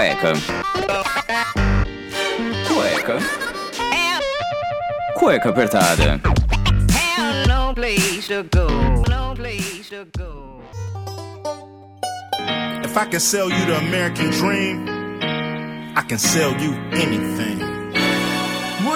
Cueca. Cueca. Cueca apertada. If I can sell you the American dream, I can sell you anything.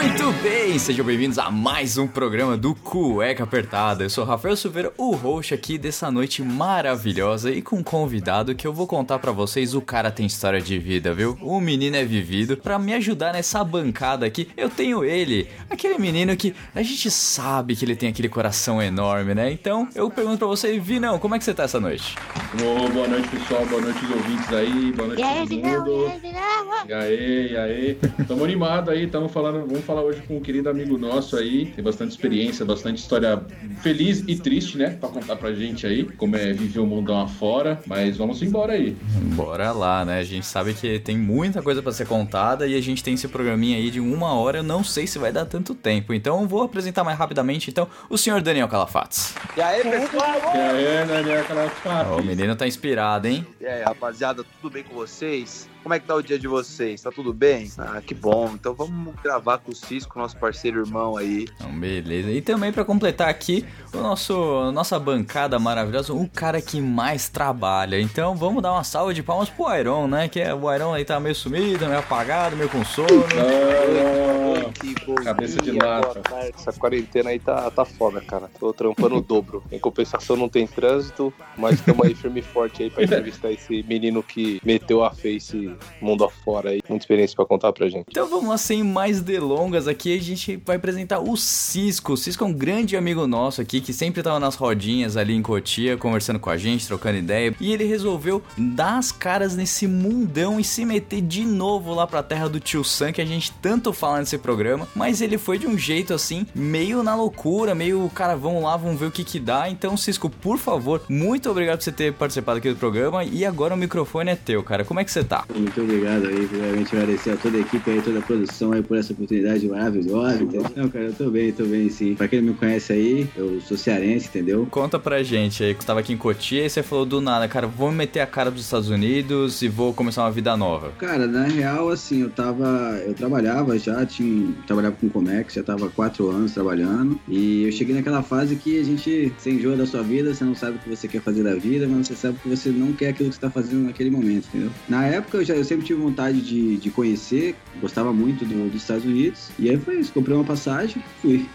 Muito bem, sejam bem-vindos a mais um programa do Cueca Apertada. Eu sou Rafael Silveira, o host aqui dessa noite maravilhosa e com um convidado que eu vou contar para vocês. O cara tem história de vida, viu? O menino é vivido. Para me ajudar nessa bancada aqui, eu tenho ele, aquele menino que a gente sabe que ele tem aquele coração enorme, né? Então eu pergunto para você, Vinão, como é que você tá essa noite? Oh, boa noite, pessoal. Boa noite, os ouvintes aí. Boa noite, E aí, todo Vinão? mundo. E aí, Vinão? E aí, e aí. Tamo animado aí, tamo falando, vamos falar hoje com um querido amigo nosso aí, tem bastante experiência, bastante história feliz e triste, né, pra contar pra gente aí, como é viver o mundão afora, mas vamos embora aí. Bora lá, né? A gente sabe que tem muita coisa para ser contada e a gente tem esse programinha aí de uma hora. Eu não sei se vai dar tanto tempo. Então eu vou apresentar mais rapidamente. Então, o senhor Daniel Calafates. E aí, pessoal? E aí, Daniel, aquela Ó, o menino tá inspirado, hein? E aí, rapaziada, tudo bem com vocês? Como é que tá o dia de vocês? Tá tudo bem? Ah, que bom. Então vamos gravar com o Cisco, nosso parceiro irmão aí. Então, beleza. E também para completar aqui, o nosso nossa bancada maravilhosa, o cara que mais trabalha. Então vamos dar uma salva de palmas pro Iron, né? Que é, o Iron aí tá meio sumido, meio apagado, meio com sono. Ah, Que bom Cabeça de lata. Essa quarentena aí tá, tá foda, cara. Tô trampando o dobro. Em compensação não tem trânsito, mas estamos aí firme e forte aí pra entrevistar esse menino que meteu a face mundo afora aí. Muita experiência pra contar pra gente. Então vamos lá, sem mais delongas aqui, a gente vai apresentar o Cisco. O Cisco é um grande amigo nosso aqui, que sempre tava nas rodinhas ali em Cotia, conversando com a gente, trocando ideia. E ele resolveu dar as caras nesse mundão e se meter de novo lá pra terra do tio Sam, que a gente tanto fala nesse programa. Mas ele foi de um jeito assim, meio na loucura, meio, cara, vamos lá, vamos ver o que que dá. Então, Cisco, por favor, muito obrigado por você ter participado aqui do programa. E agora o microfone é teu, cara. Como é que você tá? Muito obrigado aí, primeiramente agradecer a toda a equipe aí, toda a produção aí por essa oportunidade maravilhosa, entendeu? Não, cara, eu tô bem, tô bem sim. Pra quem não me conhece aí, eu sou cearense, entendeu? Conta pra gente aí, que você tava aqui em Cotia e você falou do nada, cara, vou meter a cara dos Estados Unidos e vou começar uma vida nova. Cara, na real, assim, eu tava. Eu trabalhava já, tinha. Trabalhava com Comex, já tava quatro anos trabalhando. E eu cheguei naquela fase que a gente se enjoa da sua vida, você não sabe o que você quer fazer da vida, mas você sabe que você não quer aquilo que você tá fazendo naquele momento, entendeu? Na época eu, já, eu sempre tive vontade de, de conhecer, gostava muito do- dos Estados Unidos. E aí foi isso, comprei uma passagem, fui.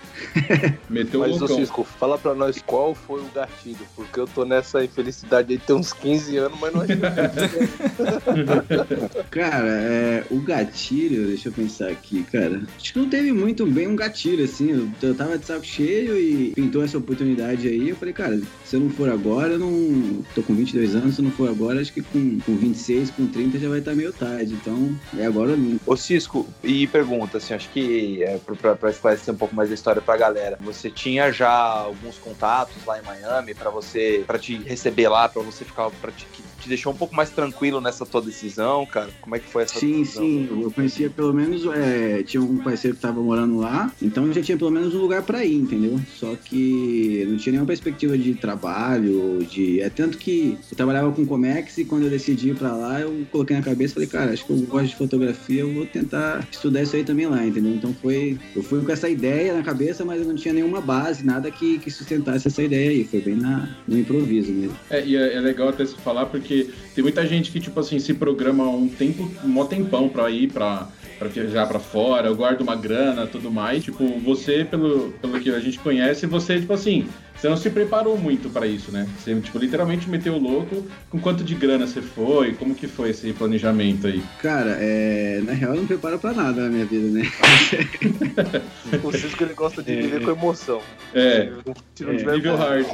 Meteu o Mas, ô loucão. Cisco, fala pra nós qual foi o gatilho, porque eu tô nessa infelicidade aí tem uns 15 anos, mas não é Cara, é, o gatilho, deixa eu pensar aqui, cara. Acho que não teve muito bem um gatilho, assim. Eu, eu tava de saco cheio e pintou essa oportunidade aí. Eu falei, cara, se eu não for agora, eu não. Tô com 22 anos, se eu não for agora, acho que com, com 26, com 30 já vai estar meio tarde. Então, é agora nunca. Ô Cisco, e pergunta, assim, acho que é, pra esclarecer um pouco mais da história pra galera, você tinha já alguns contatos lá em Miami pra você, pra te receber lá, pra você ficar, pra te, te deixou um pouco mais tranquilo nessa tua decisão, cara? Como é que foi essa Sim, decisão? sim, eu conhecia pelo menos, é, tinha um parceiro que tava morando lá, então eu já tinha pelo menos um lugar pra ir, entendeu? Só que não tinha nenhuma perspectiva de trabalho, de. É tanto que eu trabalhava com Comex e quando eu decidi ir pra lá, eu coloquei na cabeça e falei, cara, acho que eu gosto de fotografia, eu vou tentar estudar isso aí também lá, entendeu? Então foi. Eu fui com essa ideia na cabeça, mas eu não tinha nenhuma base, nada que, que sustentasse essa ideia aí. Foi bem na, no improviso mesmo. É, e é, é legal até se falar porque tem muita gente que, tipo assim, se programa um tempo, um mó tempão pra ir pra, pra viajar pra fora, eu guardo uma grana tudo mais. Tipo, você, pelo, pelo que a gente conhece, você, tipo assim, você não se preparou muito pra isso, né? Você, tipo, literalmente meteu o louco. Com quanto de grana você foi? Como que foi esse planejamento aí? Cara, é, na real eu não preparo pra nada na minha vida, né? O Cisco ele gosta de viver com emoção. É, Se não é tiver nível hard.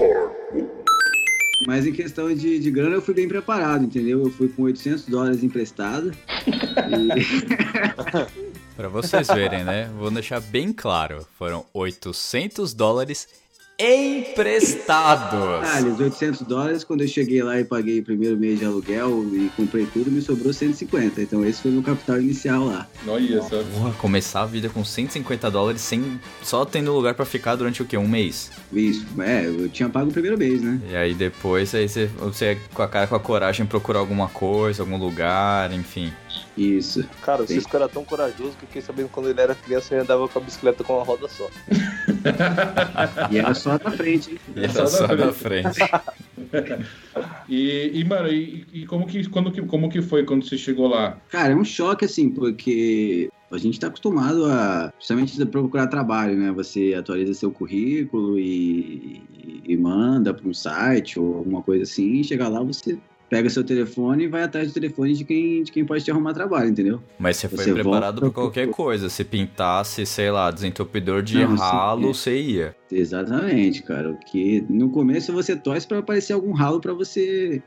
Mas em questão de, de grana, eu fui bem preparado, entendeu? Eu fui com 800 dólares emprestado. E... Pra vocês verem, né? Vou deixar bem claro. Foram 800 dólares emprestados. Ah, os 800 dólares, quando eu cheguei lá e paguei o primeiro mês de aluguel e comprei tudo, me sobrou 150. Então esse foi o meu capital inicial lá. Olha só. Porra, começar a vida com 150 dólares sem só tendo lugar pra ficar durante o quê? Um mês. Isso, é, eu tinha pago o primeiro mês, né? E aí depois aí você, você com a cara com a coragem procurar alguma coisa, algum lugar, enfim. Isso. Cara, o Sim. Cisco era tão corajoso que eu fiquei sabendo que quando ele era criança ele andava com a bicicleta com uma roda só. E era só pra frente, hein? E Só era só da da frente. E, e mano, e, e como, que, quando que, como que foi quando você chegou lá? Cara, é um choque, assim, porque a gente tá acostumado a justamente a procurar trabalho, né? Você atualiza seu currículo e, e manda para um site ou alguma coisa assim, e chega lá, você pega seu telefone e vai atrás do telefone de quem, de quem pode te arrumar trabalho, entendeu? Mas você foi Você preparado pra qualquer coisa. Se pintasse, sei lá, desentupidor de Não, ralo, é. você ia. Exatamente, cara. Que no começo você torce para aparecer algum ralo para você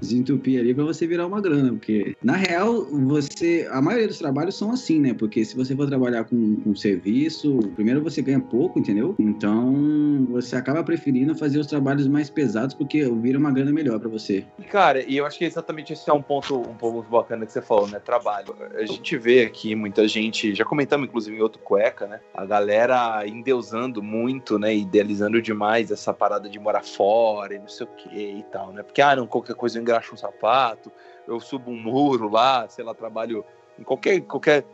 desentupir ali para você virar uma grana, porque na real você, a maioria dos trabalhos são assim, né? Porque se você for trabalhar com, com serviço, primeiro você ganha pouco, entendeu? Então você acaba preferindo fazer os trabalhos mais pesados porque vira uma grana melhor para você. Cara, e eu acho que exatamente esse é um ponto um pouco bacana que você falou, né? Trabalho. A gente vê aqui muita gente, já comentamos inclusive em outro cueca, né? A galera endeusando muito, né? Idealizando demais essa parada de morar fora e não sei o que e tal, né? Porque, ah, não, qualquer coisa eu engraxo um sapato, eu subo um muro lá, sei lá, trabalho em qualquer, qualquer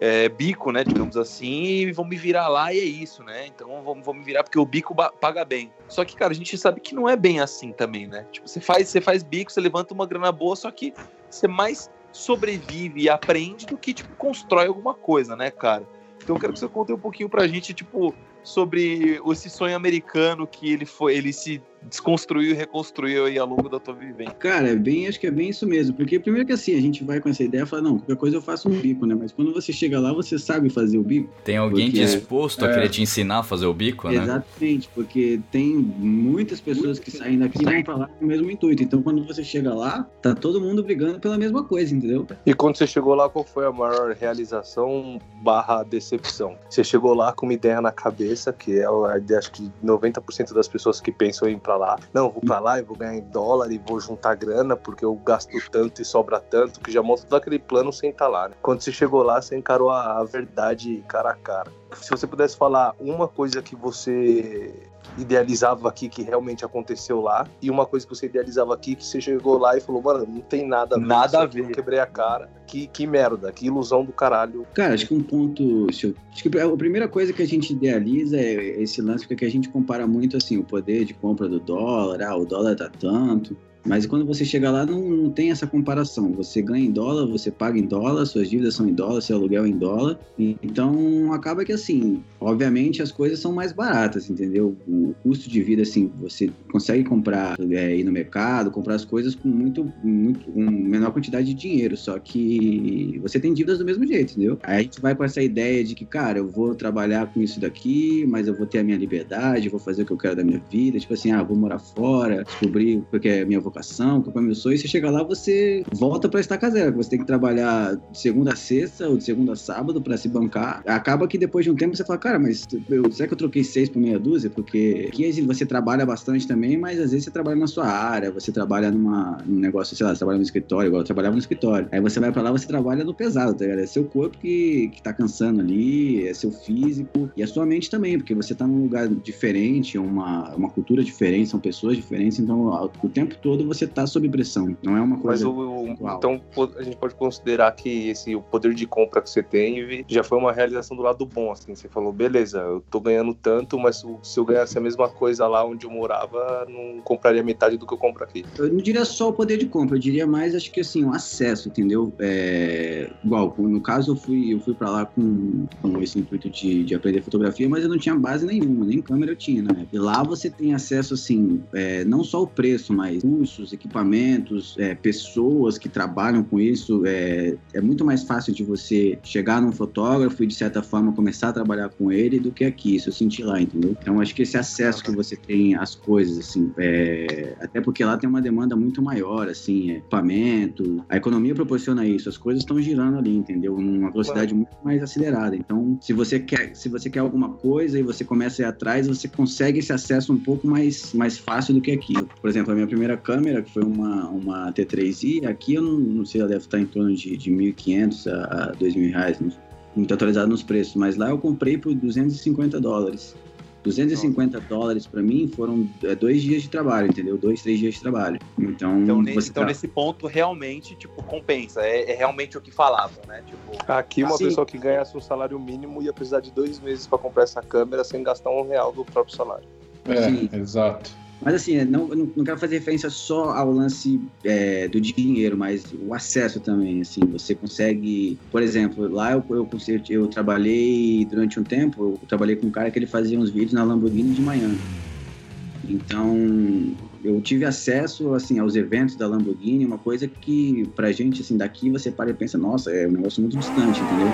é, bico, né? Digamos assim, e vão me virar lá e é isso, né? Então vão me virar porque o bico paga bem. Só que, cara, a gente sabe que não é bem assim também, né? Tipo, você faz, você faz bico, você levanta uma grana boa, só que você mais sobrevive e aprende do que, tipo, constrói alguma coisa, né, cara? Então eu quero que você conte um pouquinho pra gente, tipo, sobre esse sonho americano que ele foi, ele se desconstruiu e reconstruiu aí ao longo da tua vivência. Cara, é bem, acho que é bem isso mesmo. Porque primeiro que assim, a gente vai com essa ideia e fala, não, qualquer coisa eu faço um bico, né? Mas quando você chega lá, você sabe fazer o bico. Tem alguém Porque- disposto a é. querer te ensinar a fazer o bico, né? Exatamente, porque tem muitas pessoas que saem daqui e vão pra lá com o mesmo intuito. Então, quando você chega lá, tá todo mundo brigando pela mesma coisa, entendeu? E quando você chegou lá, qual foi a maior realização barra decepção? Você chegou lá com uma ideia na cabeça, que é a ideia, acho que 90% das pessoas que pensam em pra lá. Não, vou pra lá e vou ganhar em dólar e vou juntar grana, porque eu gasto tanto e sobra tanto, que já monta todo aquele plano sem estar lá. né? Quando você chegou lá, você encarou a, a verdade cara a cara. Se você pudesse falar uma coisa que você idealizava aqui que realmente aconteceu lá e uma coisa que você idealizava aqui que você chegou lá e falou, mano, não tem nada a ver. Nada a ver. eu Quebrei a cara. Que, que merda, que ilusão do caralho. Cara, acho que um ponto. eu- Acho que a primeira coisa que a gente idealiza é esse lance, porque a gente compara muito assim, o poder de compra do dólar, ah, o dólar tá tanto. Mas quando você chega lá, não, não tem essa comparação. Você ganha em dólar, você paga em dólar, suas dívidas são em dólar, seu aluguel é em dólar. Então, acaba que assim, obviamente as coisas são mais baratas, entendeu? O custo de vida, assim, você consegue comprar, é, ir no mercado, comprar as coisas com muito, muito, com menor quantidade de dinheiro. Só que você tem dívidas do mesmo jeito, entendeu? Aí a gente vai com essa ideia de que, cara, eu vou trabalhar com isso daqui, mas eu vou ter a minha liberdade, vou fazer o que eu quero da minha vida. Tipo assim, ah, vou morar fora, descobrir o que é a minha vocação, qual é o meu. E você chega lá, você volta pra estaca zero. Você tem que trabalhar de segunda a sexta ou de segunda a sábado pra se bancar. Acaba que depois de um tempo você fala, cara, mas eu, será que eu troquei seis por meia dúzia? Porque aqui você trabalha bastante também, mas às vezes você trabalha na sua área, você trabalha numa, num negócio, sei lá, você trabalha no escritório, igual eu trabalhava no escritório. Aí você vai pra lá, você trabalha no pesado, tá ligado? É seu corpo que, que tá cansando ali, é seu físico e a sua mente também, porque você tá num lugar diferente, uma, uma cultura diferente, são pessoas diferentes, então o tempo todo você tá sob pressão. Não é uma Mas coisa. o, o- então a gente pode considerar que esse o poder de compra que você tem já foi uma realização do lado bom, assim. Você falou, beleza, eu tô ganhando tanto, mas se eu ganhasse a mesma coisa lá onde eu morava, não compraria metade do que eu compro aqui. Eu não diria só o poder de compra, eu diria mais, acho que assim, o acesso, entendeu? É, igual, no caso eu fui, eu fui pra lá com, com esse intuito de, de aprender fotografia, mas eu não tinha base nenhuma, nem câmera eu tinha, né? E lá você tem acesso, assim, é, não só o preço, mas cursos, equipamentos, é, pessoas que trabalham com isso. É, é muito mais fácil de você chegar num fotógrafo e, de certa forma, começar a trabalhar com ele do que aqui, isso eu senti lá, entendeu? Então, acho que esse acesso que você tem às coisas, assim, é, até porque lá tem uma demanda muito maior, assim, é, equipamento, a economia proporciona isso, as coisas estão girando ali, entendeu? Numa velocidade muito mais acelerada. Então, se você quer, se você quer alguma coisa e você começa a ir atrás, você consegue esse acesso um pouco mais, mais fácil do que aqui. Por exemplo, a minha primeira câmera, que foi uma, uma T3i, aqui eu não, não sei, ela deve estar em torno de, de 1.500 a, a 2.000 reais, não- muito atualizado nos preços, mas lá eu comprei por 250 dólares. 250 dólares pra mim foram é, dois dias de trabalho, entendeu? Dois, três dias de trabalho. Então, Então, nesse, você então tá- nesse ponto, realmente, tipo, compensa. É, é realmente o que falavam, né? Tipo, Aqui, uma Sim. pessoa que ganhasse um salário mínimo ia precisar de dois meses pra comprar essa câmera sem gastar um real do próprio salário. É, Sim. exato. Mas assim, não, não, quero fazer referência só ao lance é, do dinheiro, mas o acesso também, assim, você consegue, por exemplo, lá eu, eu, eu trabalhei durante um tempo, eu trabalhei com um cara que ele fazia uns vídeos na Lamborghini de manhã. Então, eu tive acesso, assim, aos eventos da Lamborghini, uma coisa que, pra gente, assim, daqui você para e pensa, nossa, é um negócio muito distante, entendeu?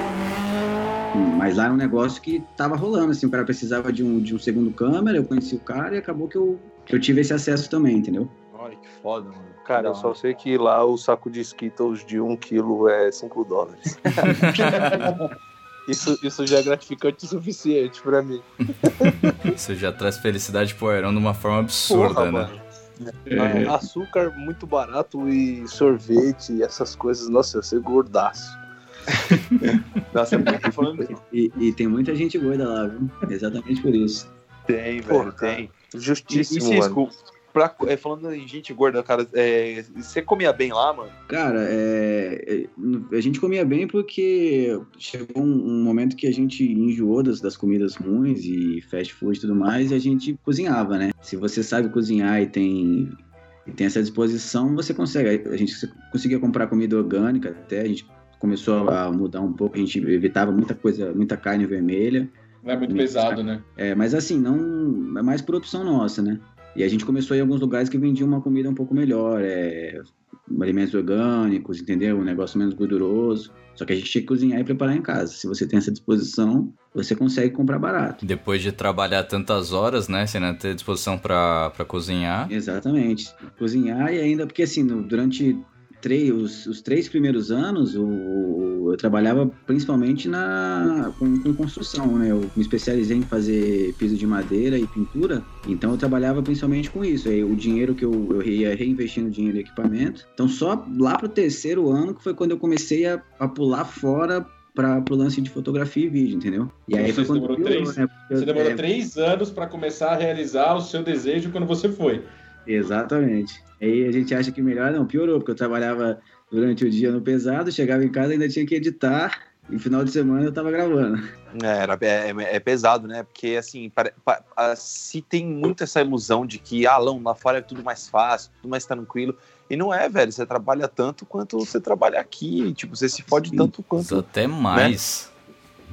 Mas lá era um negócio que tava rolando, assim, o cara precisava de um, de um segundo câmera, eu conheci o cara e acabou que eu, que eu tive esse acesso também, entendeu? olha que foda, mano. Cara, eu só sei que lá o saco de Skittles de um quilo é 5 dólares. isso, isso já é gratificante o suficiente pra mim. Isso já traz felicidade pro Aerão de uma forma absurda, Porra, né? mano. É, Açúcar muito barato e sorvete, essas coisas, nossa, eu sei gordaço. Nossa, muito falando E, e tem muita gente gorda lá, viu? Exatamente por isso. Tem, velho, cara. tem. E, e Justíssimo, mano. Pra- é, falando em gente gorda, cara, é, você comia bem lá, mano? Cara, é, é, a gente comia bem porque chegou um, um momento que a gente enjoou das, das comidas ruins e fast food e tudo mais, e a gente cozinhava, né? Se você sabe cozinhar e tem, e tem essa disposição, você consegue. A gente conseguia comprar comida orgânica até, a gente começou a mudar um pouco, a gente evitava muita coisa, muita carne vermelha. Não é muito pesado, né? É, mas assim, não é mais por opção nossa, né? E a gente começou a ir em alguns lugares que vendiam uma comida um pouco melhor, é, alimentos orgânicos, entendeu? Um negócio menos gorduroso. Só que a gente tinha que cozinhar e preparar em casa. Se você tem essa disposição, você consegue comprar barato. Depois de trabalhar tantas horas, né? Você não ter disposição pra, pra cozinhar. Exatamente. Cozinhar e ainda, porque assim, no- durante três, os, os três primeiros anos, o, o- eu trabalhava principalmente na, com, com construção, né? Eu me especializei em fazer piso de madeira e pintura, então eu trabalhava principalmente com isso. Aí o dinheiro que eu, eu ia reinvestindo dinheiro em equipamento. Então só lá pro terceiro ano que foi quando eu comecei a, a pular fora para pro lance de fotografia e vídeo, entendeu? E aí Você demorou piorou, três- né? Porque Você eu- demorou é, três anos pra começar a realizar o seu desejo quando você foi. Exatamente. Aí a gente acha que melhor não, piorou, porque eu trabalhava durante o dia no pesado, chegava em casa ainda tinha que editar, e no final de semana eu tava gravando. É, era, é, é- é pesado, né? Porque, assim, pare- pa- ah, se tem muito essa ilusão de que, ah, não, lá fora é tudo mais fácil, tudo mais tranquilo. E não é, velho. Você trabalha tanto quanto você trabalha aqui. Tipo, você se fode Sim. tanto Isso quanto. até mais.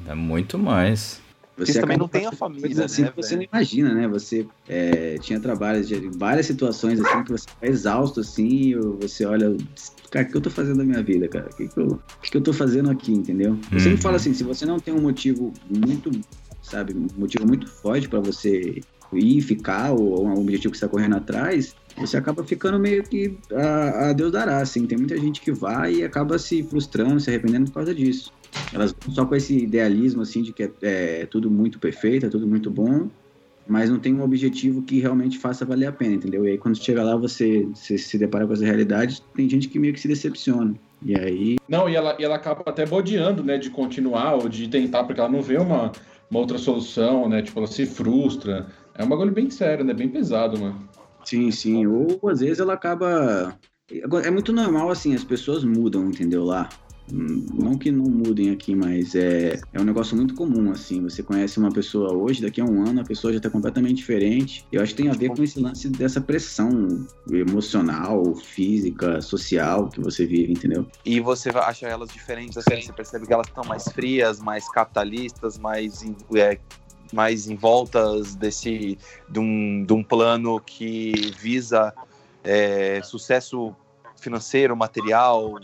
É muito mais. Você também não tem a família, coisas assim né, você não imagina, né? Você é, tinha trabalhos de várias situações assim que você tá exausto assim, ou você olha, cara, o que eu tô fazendo da minha vida, cara? O que, que, eu, o que, que eu tô fazendo aqui, entendeu? Eu sempre Uhum. falo assim, se você não tem um motivo muito, sabe, um motivo muito forte pra você ir, ficar, ou um objetivo que você tá correndo atrás, você acaba ficando meio que a, a Deus dará, assim. Tem muita gente que vai e acaba se frustrando, se arrependendo por causa disso. Elas vão só com esse idealismo, assim, de que é, é tudo muito perfeito, é tudo muito bom, mas não tem um objetivo que realmente faça valer a pena, entendeu? E aí quando chega lá, você, você se depara com essa realidade, tem gente que meio que se decepciona. E aí, Não, e ela, e ela acaba até bodeando, né, de continuar ou de tentar, porque ela não vê uma, uma outra solução, né? Tipo, ela se frustra. É um bagulho bem sério, né? Bem pesado, mano. sim, sim. Ou às vezes ela acaba. É muito normal, assim, as pessoas mudam, entendeu? Lá. Não que não mudem aqui, mas é, é um negócio muito comum, assim. Você conhece uma pessoa hoje, daqui a um ano a pessoa já tá completamente diferente. Eu acho que tem a ver com esse lance dessa pressão emocional, física, social que você vive, entendeu? E você acha elas diferentes, assim, você percebe que elas estão mais frias, mais capitalistas, mais, é, mais em voltas desse, de um, de um plano que visa é, sucesso financeiro, material.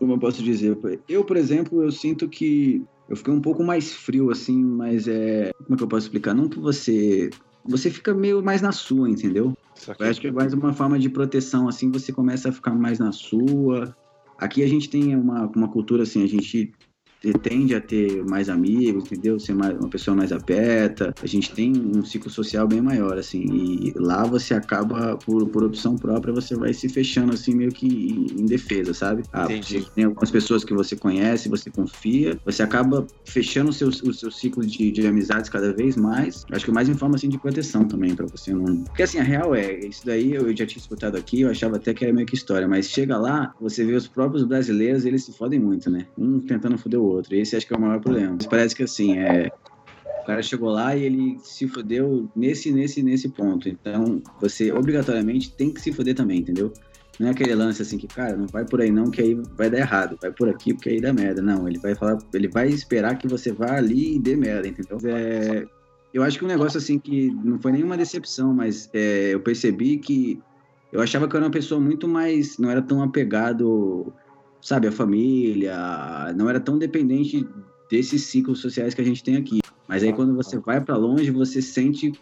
Como eu posso dizer? Eu, por exemplo, eu sinto que eu fiquei um pouco mais frio, assim, mas é. Como é que eu posso explicar? Não que você. Você fica meio mais na sua, entendeu? Eu acho que é mais uma forma de proteção, assim, você começa a ficar mais na sua. Aqui a gente tem uma, uma cultura, assim, a gente te- tende a ter mais amigos, entendeu? Ser mais, uma pessoa mais aberta. A gente tem um ciclo social bem maior, assim. E lá você acaba, por, por opção própria, você vai se fechando, assim, meio que em defesa, sabe? Ah, tem algumas pessoas que você conhece, você confia, você acaba fechando o seu, o seu ciclo de, de amizades cada vez mais. Acho que mais em forma, assim, de proteção também, pra você não... Porque, assim, a real é, isso daí eu já tinha escutado aqui, eu achava até que era meio que história, mas chega lá, você vê os próprios brasileiros, eles se fodem muito, né? Um tentando foder o outro. Esse acho que é o maior problema. Mas parece que, assim, é... O cara chegou lá e ele se fodeu nesse, nesse, nesse ponto. Então, você obrigatoriamente tem que se foder também, entendeu? Não é aquele lance assim que, cara, não vai por aí não, que aí vai dar errado. Vai por aqui, porque aí dá merda. Não, ele vai falar, ele vai esperar que você vá ali e dê merda, entendeu? É, eu acho que um negócio assim que não foi nenhuma decepção, mas é, eu percebi que eu achava que eu era uma pessoa muito mais, não era tão apegado, sabe, à família, não era tão dependente desses ciclos sociais que a gente tem aqui. Mas aí quando você vai pra longe, você sente.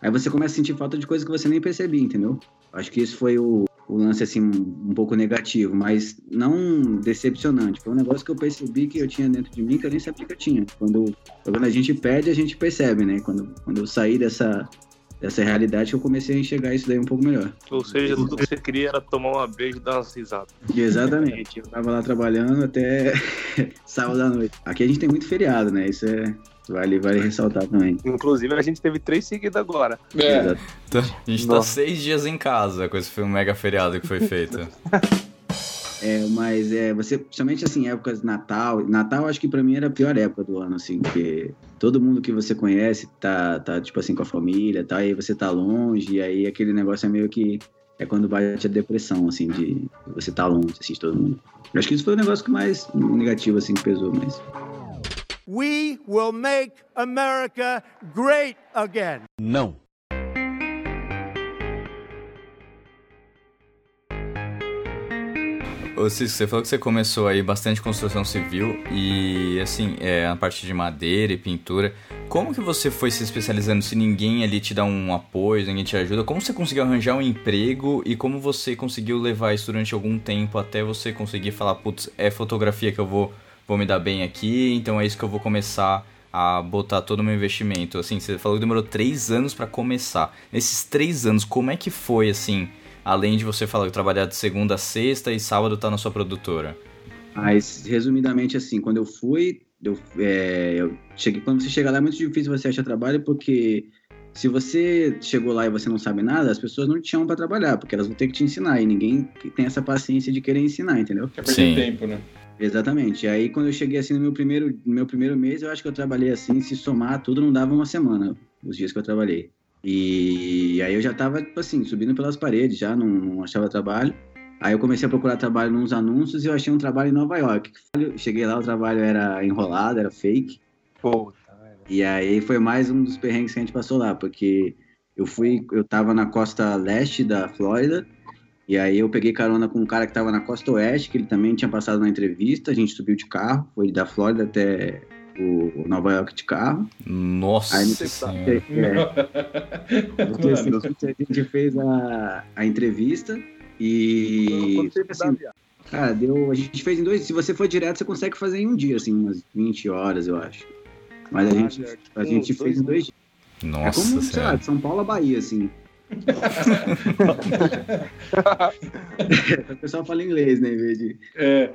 Aí você começa a sentir falta de coisas que você nem percebia, entendeu? Acho que isso foi o, o lance, assim, um pouco negativo, mas não decepcionante. Foi um negócio que eu percebi que eu tinha dentro de mim que eu nem sabia que eu tinha. Quando, quando a gente perde, a gente percebe, né? Quando, quando eu saí dessa, dessa realidade, eu comecei a enxergar isso daí um pouco melhor. Ou seja, tudo que você queria era tomar uma breja e dar umas risadas. Exatamente. Eu tava lá trabalhando até sábado à noite. Aqui a gente tem muito feriado, né? Isso é. Vale, vale ressaltar também. Inclusive, a gente teve três seguidos agora. É, Exato. Tá- A gente tá Nossa. seis dias em casa com esse filme mega feriado que foi feito. É, mas é, você, principalmente assim, épocas de Natal. Natal acho que pra mim era a pior época do ano, assim, porque todo mundo que você conhece tá, tá tipo assim, com a família, tá? E você tá longe, e aí aquele negócio é meio que. É quando bate a depressão, assim, de você tá longe, assim, de todo mundo. Eu acho que isso foi o negócio que mais negativo, assim, que pesou, mas. We will make America great again. Não. Cisco, você falou que você começou aí bastante construção civil e, assim, é, a parte de madeira e pintura. Como que você foi se especializando se ninguém ali te dá um apoio, ninguém te ajuda? Como você conseguiu arranjar um emprego e como você conseguiu levar isso durante algum tempo até você conseguir falar, putz, é fotografia que eu vou, vou me dar bem aqui, então é isso que eu vou começar a botar todo o meu investimento? Assim, você falou que demorou três anos pra começar. Nesses três anos, como é que foi, assim, além de você falar que trabalhar de segunda a sexta e sábado tá na sua produtora? Mas, resumidamente, assim, quando eu fui, eu, é, eu cheguei, quando você chega lá é muito difícil você achar trabalho, porque se você chegou lá e você não sabe nada, as pessoas não te chamam pra trabalhar, porque elas vão ter que te ensinar, e ninguém tem essa paciência de querer ensinar, entendeu? quer perder Sim. tempo, né? Exatamente. E aí, quando eu cheguei assim no meu primeiro, no meu primeiro mês, eu acho que eu trabalhei assim, se somar tudo, não dava uma semana, os dias que eu trabalhei. E aí eu já tava, tipo assim, subindo pelas paredes, já não, não achava trabalho. Aí eu comecei a procurar trabalho nos anúncios e eu achei um trabalho em Nova York. Cheguei lá, o trabalho era enrolado, era fake. Puta. E aí foi mais um dos perrengues que a gente passou lá, porque eu fui, eu tava na costa leste da Flórida, e aí eu peguei carona com um cara que tava na costa oeste, que ele também tinha passado na entrevista, a gente subiu de carro, foi da Flórida até o Nova York de carro. Nossa Aí senhora. É, a gente fez a, a entrevista e assim, cara, deu, a gente fez em dois, se você for direto, você consegue fazer em um dia, assim, umas 20 horas, eu acho. Mas a gente, a gente fez em dois dias. É Nossa como, sei lá, de São Paulo a Bahia, assim. O pessoal fala inglês, né, em vez de... É,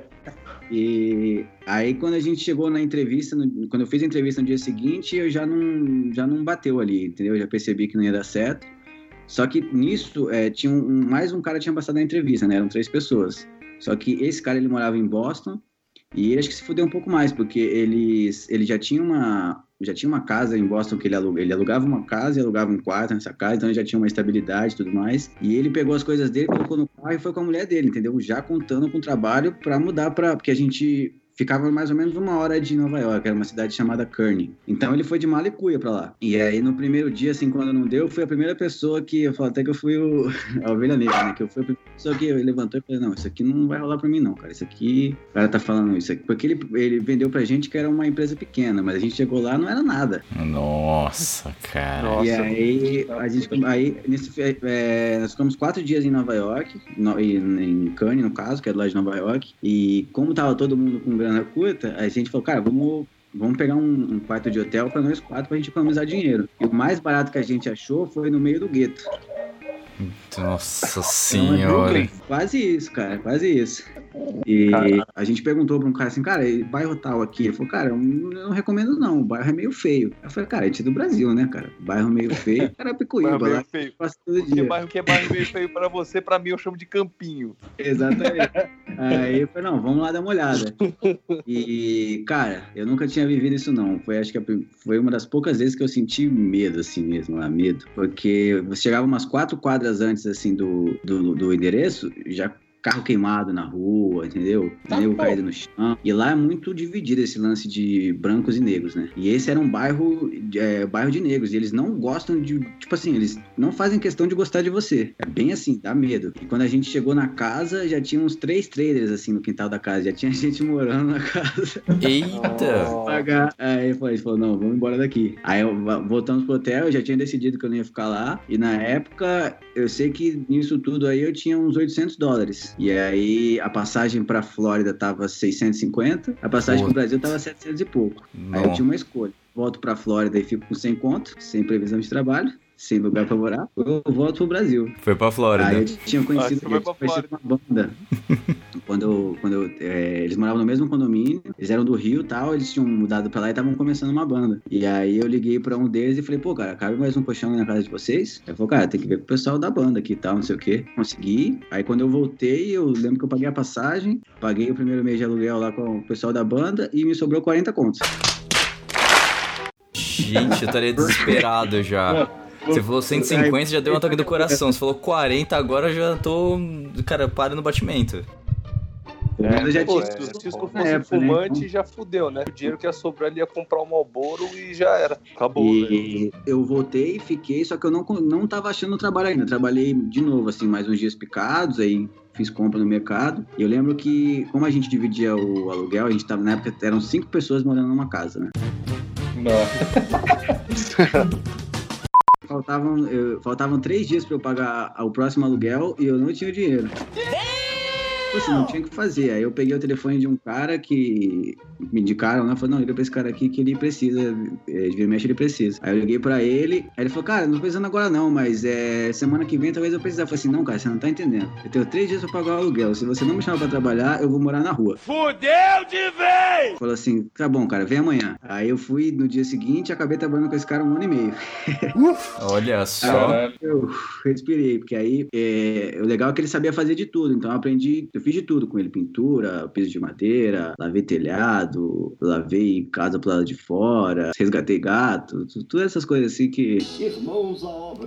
E aí quando a gente chegou na entrevista, no- quando eu fiz a entrevista no dia seguinte, eu já não, já não bateu ali, entendeu? Eu já percebi que não ia dar certo. Só que nisso, é, tinha um, mais um cara tinha passado na entrevista, né? Eram três pessoas. Só que esse cara, ele morava em Boston e acho que se fudeu um pouco mais, porque ele, ele já tinha uma já tinha uma casa em Boston que ele alugava, ele alugava uma casa e alugava um quarto nessa casa, então ele já tinha uma estabilidade e tudo mais. E ele pegou as coisas dele, colocou no carro e foi com a mulher dele, entendeu? Já contando com o trabalho para mudar para porque a gente ficava mais ou menos uma hora de Nova York, era uma cidade chamada Kearney. Então ele foi de mala e cuia pra lá. E aí no primeiro dia, assim, quando não deu, eu fui a primeira pessoa que, eu falo até que eu fui o, a ovelha negra, né? Que eu fui a primeira pessoa que levantou e falei, não, isso aqui não vai rolar pra mim não, cara. Isso aqui, o cara tá falando isso aqui. Porque ele, ele vendeu pra gente que era uma empresa pequena, mas a gente chegou lá, não era nada. Nossa, cara. Nossa. E aí, a gente, aí nesse, é, nós ficamos quatro dias em Nova York, no, em, em Cannes, no caso, que é do lado de Nova York. E como tava todo mundo com grana curta, a gente falou, cara, vamos, vamos pegar um, um quarto de hotel pra nós quatro pra gente economizar dinheiro. E o mais barato que a gente achou foi no meio do gueto. Nossa é senhora. Quase isso, cara, quase isso. E a gente perguntou pra um cara assim, cara, bairro tal aqui? Ele falou, cara, eu não recomendo não, o bairro é meio feio. Eu falei, cara, a gente é do Brasil, né, cara? Bairro meio feio. Cara, Picuíba Bairro lá, feio. passa todo Que dia. bairro que é bairro meio feio pra você, pra mim eu chamo de campinho. Exatamente. Aí eu falei, não, vamos lá dar uma olhada. E, cara, eu nunca tinha vivido isso não. Foi, acho que foi uma das poucas vezes que eu senti medo, assim mesmo, lá, medo. Porque você chegava umas quatro quadras antes, assim, do, do, do endereço, já carro queimado na rua, entendeu? Pneu caído no chão. E lá é muito dividido esse lance de brancos e negros, né? E esse era um bairro, é, bairro de negros. E eles não gostam de. Tipo assim, eles não fazem questão de gostar de você. É bem assim, dá medo. E quando a gente chegou na casa, já tinha uns três trailers assim no quintal da casa. Já tinha gente morando na casa. Eita! pagar. Aí ele falou, não, vamos embora daqui. Aí eu, voltamos pro hotel, eu já tinha decidido que eu não ia ficar lá. E na época, eu sei que nisso tudo aí eu tinha uns 800 dólares. E aí a passagem pra Flórida tava 650, a passagem Pô. pro Brasil tava 700 e pouco. Aí eu Não. tinha uma escolha. Volto pra Flórida e fico com 100 conto, sem previsão de trabalho, sem lugar pra morar, eu volto pro Brasil. Foi pra Flórida. Aí eu tinha conhecido, Ah, eu pra tinha conhecido uma banda. quando eu, quando eu, é, eles moravam no mesmo condomínio, eles eram do Rio e tal, eles tinham mudado pra lá e estavam começando uma banda. E aí eu liguei pra um deles e falei, pô, cara, cabe mais um colchão na casa de vocês? Ele falou, cara, tem que ver com o pessoal da banda aqui e tal, não sei o quê. Consegui. Aí quando eu voltei, eu lembro que eu paguei a passagem, paguei o primeiro mês de aluguel lá com o pessoal da banda e me sobrou 40 contos. Gente, eu estaria desesperado já. Você falou 150, já deu um ataque do coração. Você falou 40, agora eu já tô. Cara, para no batimento. Eu já Pô, tinha. se o Cisco Na fosse né? fumante, já fudeu, né? O dinheiro que ia sobrar, ele ia comprar um Malboro e já era. Acabou. E eu voltei, fiquei, só que eu não, não tava achando trabalho ainda. Trabalhei de novo, assim, mais uns dias picados, aí fiz compra no mercado. E eu lembro que, como a gente dividia o aluguel, a gente tava, na época, eram cinco pessoas morando numa casa, né? Faltavam, eu- faltavam três dias pra eu pagar o próximo aluguel e eu não tinha dinheiro. Tipo assim, não tinha o que fazer. Aí eu peguei o telefone de um cara que me indicaram, né? Falei, não, liga pra esse cara aqui que ele precisa. é, De vira mexe ele precisa. Aí eu liguei pra ele, aí ele falou, cara, não tô precisando agora não, mas é, semana que vem talvez eu precisar. Eu falei assim, não, cara, você não tá entendendo. Eu tenho três dias pra pagar o aluguel. Se você não me chamar pra trabalhar, eu vou morar na rua. Fudeu de vez! Falou assim, tá bom, cara, vem amanhã. Aí eu fui no dia seguinte e acabei trabalhando com esse cara um ano e meio. Olha só. Caralho. Eu respirei, porque aí é, o legal é que ele sabia fazer de tudo. Então eu aprendi, eu fiz de tudo com ele: pintura, piso de madeira, lavei telhado, lavei casa pro lado de fora, resgatei gato, todas essas coisas assim que.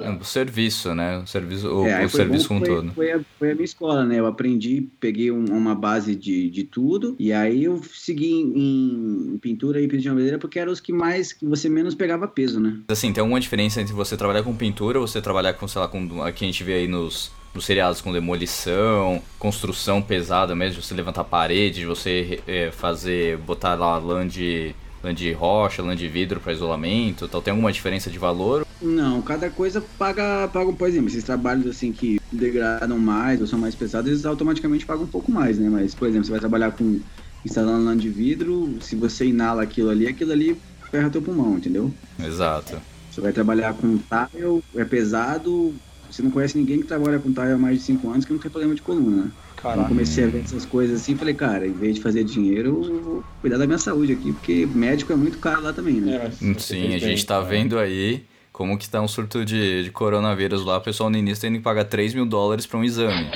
É, o serviço, né? O serviço, o, É, o foi serviço bom como que um foi, todo. Foi a, foi a minha escola, né? Eu aprendi, peguei um- uma base de, de tudo, e aí eu segui em, em pintura e piso de madeira porque eram os que mais, que você menos pegava peso, né? Assim, tem alguma diferença entre você trabalhar com pintura ou você trabalhar com, sei lá, com aqui a gente vê aí nos, nos seriados com demolição, construção pesada mesmo, de você levantar parede, de você eh, fazer, botar lá lã de, lã de rocha, lã de vidro para isolamento, tal. Tem alguma diferença de valor? Não, cada coisa paga, paga, por exemplo, esses trabalhos assim que degradam mais ou são mais pesados, eles automaticamente pagam um pouco mais, né? Mas, por exemplo, você vai trabalhar com instalando lã de vidro, se você inala aquilo ali, aquilo ali ferra teu pulmão, entendeu? Exato. Você vai trabalhar com tile, é pesado, você não conhece ninguém que trabalha com tile há mais de 5 anos que não tem problema de coluna, né? Então, eu comecei a ver essas coisas assim, falei, cara, em vez de fazer dinheiro, eu vou cuidar da minha saúde aqui, porque médico é muito caro lá também, né? É, Hum, Sim, a gente tá vendo aí como que tá um surto de, de coronavírus lá, o pessoal no início tem que pagar 3 mil dólares pra um exame.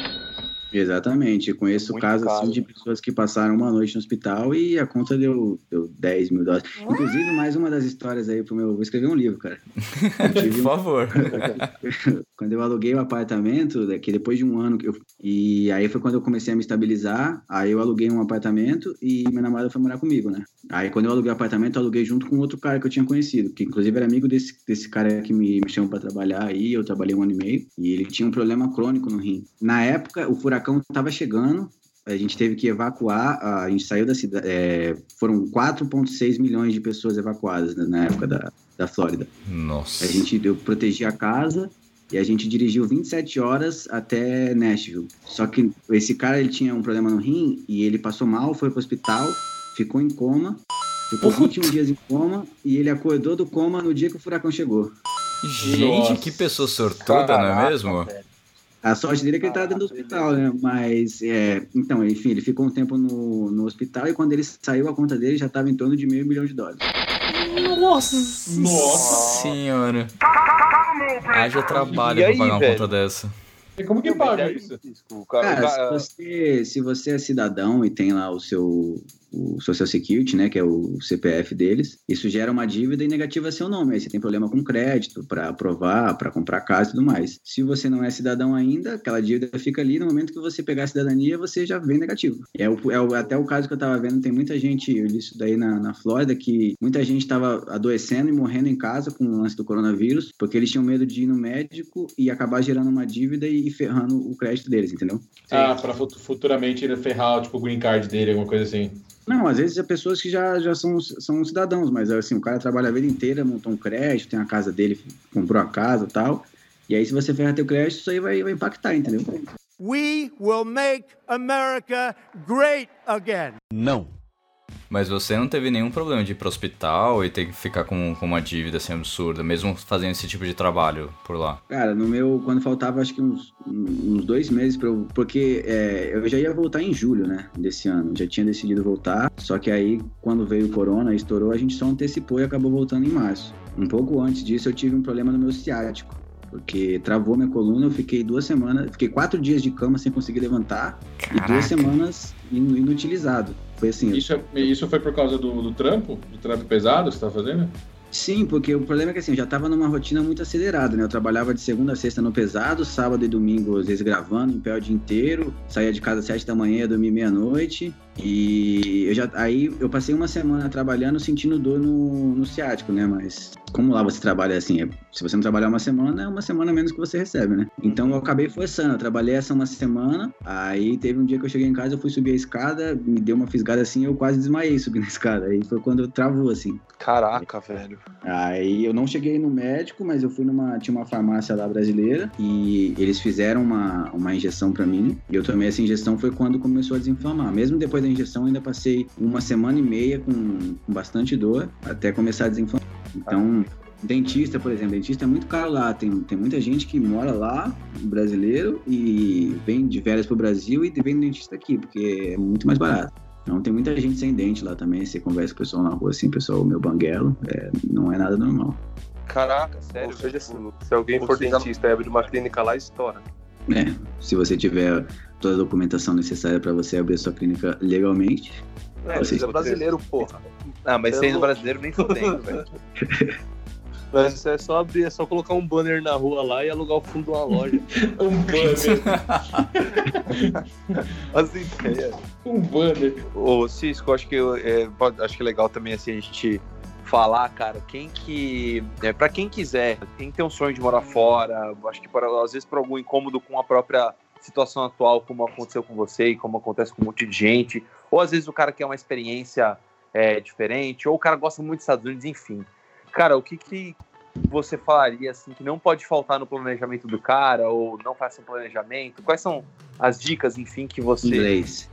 Exatamente, eu conheço Muito casos caro. assim, de pessoas que passaram uma noite no hospital e a conta deu, deu 10 mil dólares. Inclusive, mais uma das histórias aí pro meu. Vou escrever um livro, cara. Por um- favor. quando eu aluguei o apartamento, que depois de um ano que eu. E aí foi quando eu comecei a me estabilizar. Aí eu aluguei um apartamento e minha namorada foi morar comigo, né? Aí quando eu aluguei o apartamento, eu aluguei junto com outro cara que eu tinha conhecido, que inclusive era amigo desse, desse cara que me, me chamou pra trabalhar aí. Eu trabalhei um ano e meio. E ele tinha um problema crônico no rim. Na época, o furacão tava chegando. A gente teve que evacuar, a gente saiu da cidade. é, foram 4,6 milhões de pessoas evacuadas né, na época da, da Flórida. Nossa. A gente eu protegi a casa e a gente dirigiu 27 horas até Nashville. Só que esse cara ele tinha um problema no rim e ele passou mal, foi pro hospital ficou em coma, ficou 21 dias em coma e ele acordou do coma no dia que o furacão chegou. Gente, Nossa. que pessoa sortuda, não é mesmo? A sorte dele é que ele tava dentro do hospital, né? Mas, é, então, enfim, ele ficou um tempo no, no hospital e quando ele saiu, a conta dele já tava em torno de meio milhão de dólares. Nossa, Nossa. senhora. Haja trabalho E pra aí, pagar uma velho? conta dessa. E como que Não, paga é isso? Cara, o Cara, cara- se você, se você é cidadão e tem lá o seu o Social Security, né, que é o CPF deles, isso gera uma dívida e negativa seu nome. Aí você tem problema com crédito para aprovar, para comprar casa e tudo mais. Se você não é cidadão ainda, aquela dívida fica ali. No momento que você pegar a cidadania, você já vem negativo. É, o, é o- até o caso que eu tava vendo, tem muita gente, eu li isso daí na, na Flórida, que muita gente tava adoecendo e morrendo em casa com o lance do coronavírus, porque eles tinham medo de ir no médico e acabar gerando uma dívida e, ferrando o crédito deles, entendeu? Ah, fut- futuramente ele ferrar, tipo, o green card dele, alguma coisa assim. Não, às vezes é pessoas que já, já são, são cidadãos, mas assim, o cara trabalha a vida inteira, montou um crédito, tem a casa dele, comprou a casa e tal. E aí, se você ferrar teu crédito, isso aí vai, vai impactar, entendeu? We will make America great again. Mas você não teve nenhum problema de ir pro hospital e ter que ficar com, com uma dívida assim absurda, mesmo fazendo esse tipo de trabalho por lá. Cara, no meu, quando faltava acho que uns, uns dois meses pra eu. Porque é, eu já ia voltar em julho, né? Desse ano. Já tinha decidido voltar. Só que aí, quando veio o corona, estourou, a gente só antecipou e acabou voltando em março. Um pouco antes disso, eu tive um problema no meu ciático. Porque travou minha coluna, eu fiquei duas semanas, fiquei quatro dias de cama sem conseguir levantar e duas semanas in- inutilizado. Foi assim, Isso, é- isso foi por causa do, do trampo? Do trampo pesado que você tá fazendo? Sim, porque o problema é que assim, eu já tava numa rotina muito acelerada, né? Eu trabalhava de segunda a sexta no pesado, sábado e domingo, às vezes gravando, em pé o dia inteiro, saía de casa às sete da manhã, ia dormir meia-noite. E eu já aí eu passei uma semana trabalhando sentindo dor no, no ciático, né? Mas como lá você trabalha assim, é- se você não trabalhar uma semana, é uma semana menos que você recebe, né? Então eu acabei forçando, eu trabalhei essa uma semana, aí teve um dia que eu cheguei em casa, eu fui subir a escada, me deu uma fisgada assim, eu quase desmaiei subindo a escada. Aí foi quando travou assim. Caraca, velho. Aí eu não cheguei no médico, mas eu fui numa. Tinha uma farmácia lá brasileira e eles fizeram uma, uma injeção pra mim. E eu tomei essa injeção foi quando começou a desinflamar. Mesmo depois da injeção, ainda passei uma semana e meia com, com bastante dor até começar a desinflamar. Então. Dentista, por exemplo, dentista é muito caro lá. Tem, tem muita gente que mora lá, brasileiro, e vem de férias pro Brasil e vem no dentista aqui, porque é muito mais barato. Então tem muita gente sem dente lá também. Você conversa com o pessoal na rua assim, pessoal, meu banguelo, é, não é nada normal. Caraca, sério. Ou seja, velho. se, se alguém for dentista e abrir uma clínica lá, estoura. É, se você tiver toda a documentação necessária para você abrir a sua clínica legalmente, É, Vocês- você é brasileiro, porra. Ah, mas sendo brasileiro nem fodendo, velho. Mas é só abrir, é só colocar um banner na rua lá e alugar o fundo de uma loja. Um banner. As ideias. um banner. Ô, Cisco, acho que, eu- é, acho que é legal também assim, a gente falar, cara, quem que. É, para quem quiser, quem tem um sonho de morar fora, acho que por, às vezes por algum incômodo com a própria situação atual, como aconteceu com você e como acontece com um monte de gente, ou às vezes o cara quer uma experiência é, diferente, ou o cara gosta muito dos Estados Unidos, enfim. Cara, o que que você falaria assim que não pode faltar no planejamento do cara, ou não faça um planejamento? Quais são as dicas, enfim, que você inglês.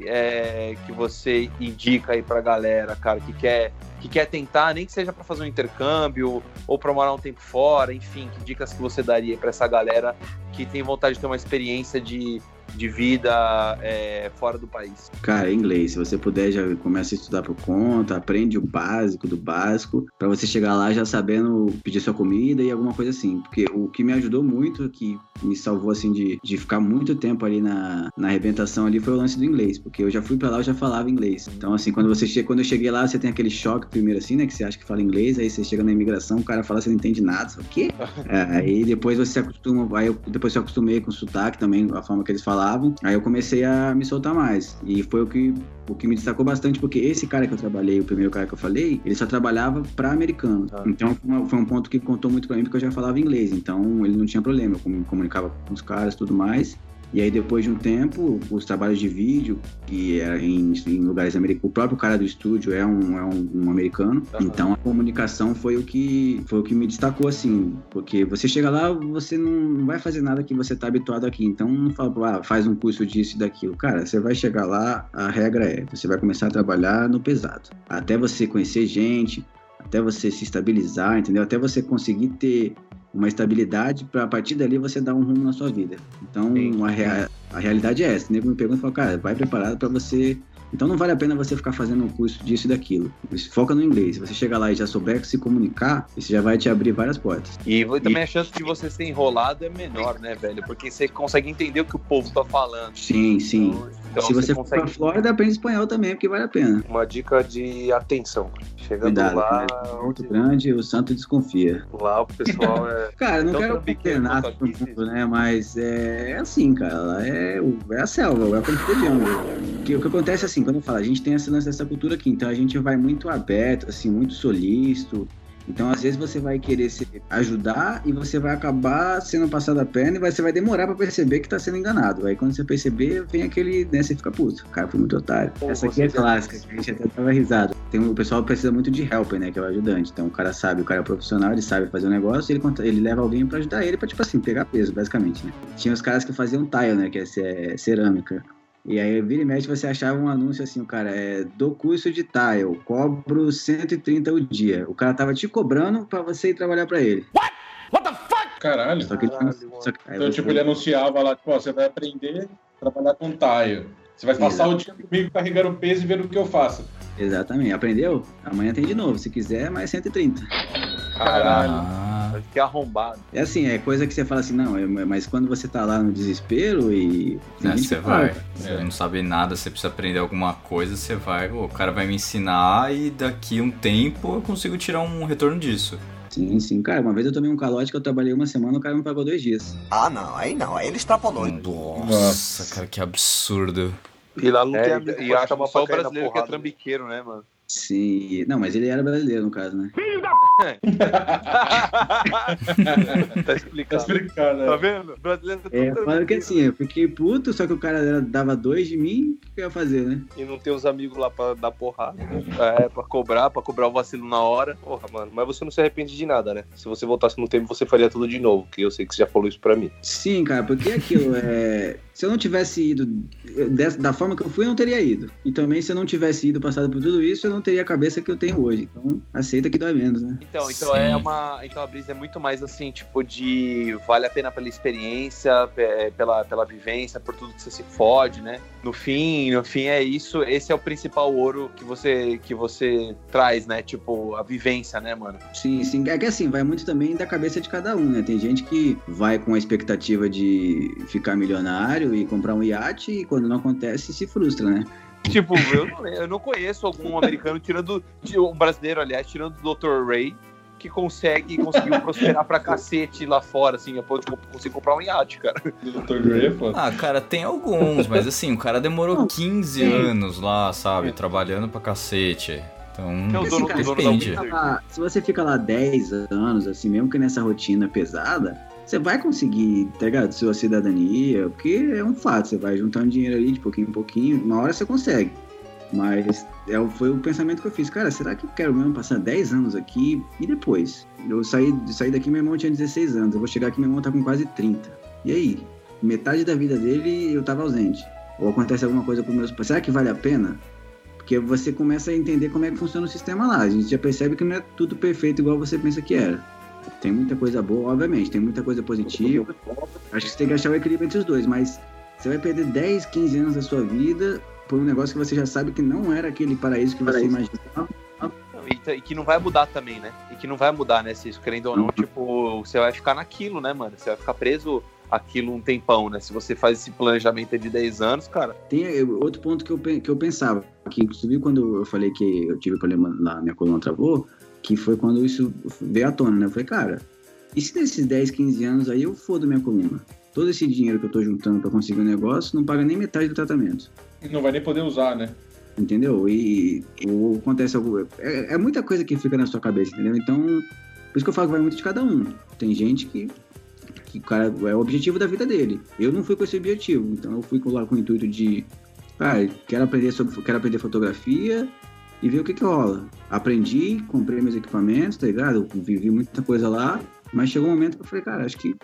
É, que você indica aí pra galera, cara, que quer, que quer tentar, nem que seja pra fazer um intercâmbio ou pra morar um tempo fora, enfim, que dicas que você daria pra essa galera que tem vontade de ter uma experiência de, de vida é, fora do país? Cara, inglês. Se você puder, já começa a estudar por conta, aprende o básico do básico, para você chegar lá já sabendo pedir sua comida e alguma coisa assim. Porque o que me ajudou muito, que me salvou assim de, de ficar muito tempo ali na, na arrebentação ali, foi o lance do inglês. Porque eu já fui para lá, eu já falava inglês. Então, assim, quando você chega, quando eu cheguei lá, você tem aquele choque primeiro, assim, né? Que você acha que fala inglês, aí você chega na imigração, o cara fala, você não entende nada, fala, o quê? É, aí depois você se acostuma, aí eu depois eu acostumei com o sotaque também, a forma que eles falavam. Aí eu comecei a me soltar mais. E foi o que, o que me destacou bastante, porque esse cara que eu trabalhei, o primeiro cara que eu falei, ele só trabalhava pra americano. Ah. Então foi um ponto que contou muito pra mim, porque eu já falava inglês. Então ele não tinha problema. Eu me comunicava com os caras e tudo mais. E aí, depois de um tempo, os trabalhos de vídeo, que era em, em lugares americanos, o próprio cara do estúdio é um, é um, um americano, Aham. então a comunicação foi o que foi o que me destacou, assim, porque você chega lá, você não, vai fazer nada que você tá habituado aqui, então não fala, ah, faz um curso disso e daquilo. Cara, você vai chegar lá, a regra é, você vai começar a trabalhar no pesado. Até você conhecer gente, até você se estabilizar, entendeu? Até você conseguir ter uma estabilidade para a partir dali você dar um rumo na sua vida. Então a, rea- a realidade é essa. O nego me pergunta e fala, cara, vai preparado para você. Então não vale a pena você ficar fazendo um curso disso e daquilo. Foca no inglês. Se você chegar lá e já souber se comunicar, isso já vai te abrir várias portas. E vo- também a chance de você ser enrolado é menor, né, velho? Porque você consegue entender o que o povo tá falando. Sim, sim. Então se você for consegue pra Flórida, aprende espanhol também, porque vale a pena. Uma dica de atenção. Chegando Cuidado, lá, né? muito onde- grande, o santo desconfia. lá o pessoal é. Cara, não Então, quero quanto todo mundo, né? Mas é, é assim, cara. É, o- é a selva, o to the jungle. Que, o que acontece é assim, quando eu falo, a gente tem esse lance dessa cultura aqui, então a gente vai muito aberto, assim, muito solícito. Então, às vezes, você vai querer se ajudar e você vai acabar sendo passado a perna e você vai demorar pra perceber que tá sendo enganado. Aí, quando você perceber, vem aquele, né, você fica puto. Cara, foi muito otário. Pô, Essa aqui é clássica, que a gente até tava risado. Tem, um- o pessoal precisa muito de helper, né, que é o ajudante. Então, o cara sabe, o cara é profissional, ele sabe fazer o negócio, ele, ele leva alguém pra ajudar ele pra, tipo assim, pegar peso, basicamente, né. Tinha os caras que faziam tile, né, que é, ce- cerâmica. E aí, vira e mexe, você achava um anúncio assim, o cara, é, do curso de tile, cobro 130 o dia. O cara tava te cobrando pra você ir trabalhar pra ele. Caralho. Só que ele Caralho, só que- Então, você- tipo, ele anunciava lá, tipo, ó, você vai aprender a trabalhar com tile. Você vai passar o dia comigo carregando peso e vendo o que eu faço. Exatamente. Aprendeu? Amanhã tem de novo. Se quiser, mais 130. Caralho. Ah, Que arrombado. É assim, é coisa que você fala assim, não, é- mas quando você tá lá no desespero e. tem né, gente você fala, vai. Você não sabe nada, você precisa aprender alguma coisa, você vai, "Pô, o cara vai me ensinar e daqui um tempo eu consigo tirar um retorno disso. Sim, sim. Cara, uma vez eu tomei um calote que eu trabalhei uma semana, o cara me pagou dois dias. Ah, não, aí não, aí ele extrapolou. Nossa, cara, que absurdo. E lá não tem É, amigo e acho que só o brasileiro que é porrada. trambiqueiro, né, mano? Sim. Não, mas ele era brasileiro, no caso, né? tá Tá explicado. explicado, né? Tá vendo? Brasileiro é tudo É, fala que trambiqueiro. assim, eu fiquei puto, só que o cara dava dois de mim, o que eu ia fazer, né? E não tem os amigos lá pra dar porrada. É, pra cobrar, pra cobrar o vacilo na hora. Porra, mano. Mas você não se arrepende de nada, né? Se você voltasse no tempo, você faria tudo de novo. Que eu sei que você já falou isso pra mim. Sim, cara, porque aquilo é. Se eu não tivesse ido dessa- da forma que eu fui, eu não teria ido. E também, se eu não tivesse ido passado por tudo isso, eu não teria a cabeça que eu tenho hoje. Então, aceita que dói menos, né? Então, então Sim. é uma. Então a brisa é muito mais assim, tipo, de vale a pena pela experiência, pe- pela, pela vivência, por tudo que você se fode, né? No fim, no fim é isso. Esse é o principal ouro que você que você traz, né? Tipo, a vivência, né, mano? Sim, sim. É que assim, vai muito também da cabeça de cada um, né? Tem gente que vai com a expectativa de ficar milionário e comprar um iate e quando não acontece se frustra, né? Tipo, eu não, eu não conheço algum americano tirando. Um brasileiro, aliás, tirando o Dr. Ray. Que consegue, conseguiu prosperar pra cacete lá fora, assim, a ponto de conseguir comprar um iate, cara. Dr. Dre, pô. Ah, cara, tem alguns, mas assim, o cara demorou 15 anos lá, sabe? Trabalhando pra cacete. Então, É o Porque, dono, assim, cara, depende. Wizard. Ah, se você fica lá 10 anos, assim, mesmo que nessa rotina pesada, você vai conseguir, tá ligado? Sua cidadania, porque é um fato, você vai juntando dinheiro ali de pouquinho em pouquinho, uma hora você consegue. Mas é, foi o pensamento que eu fiz. Cara, será que eu quero mesmo passar 10 anos aqui e depois? Eu saí, saí daqui, meu irmão tinha 16 anos, eu vou chegar aqui, meu irmão tá com quase 30. E aí? Metade da vida dele eu tava ausente. Ou acontece alguma coisa com meus pais. Será que vale a pena? Porque você começa a entender como é que funciona o sistema lá. A gente já percebe que não é tudo perfeito igual você pensa que era. Tem muita coisa boa, obviamente, tem muita coisa positiva. Acho que você tem que achar o equilíbrio entre os dois, mas você vai perder 10, 15 anos da sua vida por um negócio que você já sabe que não era aquele paraíso que você imaginava. E, e que não vai mudar também, né? E que não vai mudar, né? Se isso, querendo ou não, tipo, você vai ficar naquilo, né, mano? Você vai ficar preso aquilo um tempão, né? Se você faz esse planejamento de 10 anos, cara. Tem outro ponto que eu, que eu pensava, que inclusive quando eu falei que eu tive problema lá, minha coluna travou, que foi quando isso veio à tona, né? Eu falei, cara, e se nesses 10, 15 anos aí eu fodo minha coluna? Todo esse dinheiro que eu tô juntando pra conseguir um negócio não paga nem metade do tratamento. Não vai nem poder usar, né? Entendeu? E ou acontece algo. É, é muita coisa que fica na sua cabeça, entendeu? Então, por isso que eu falo que vai muito de cada um. Tem gente que que o cara é o objetivo da vida dele. Eu não fui com esse objetivo, então eu fui lá com o intuito de, cara, quero aprender sobre, quero aprender fotografia e ver o que que rola. Aprendi, comprei meus equipamentos, tá ligado? Vivi muita coisa lá, mas chegou um momento que eu falei, cara, acho que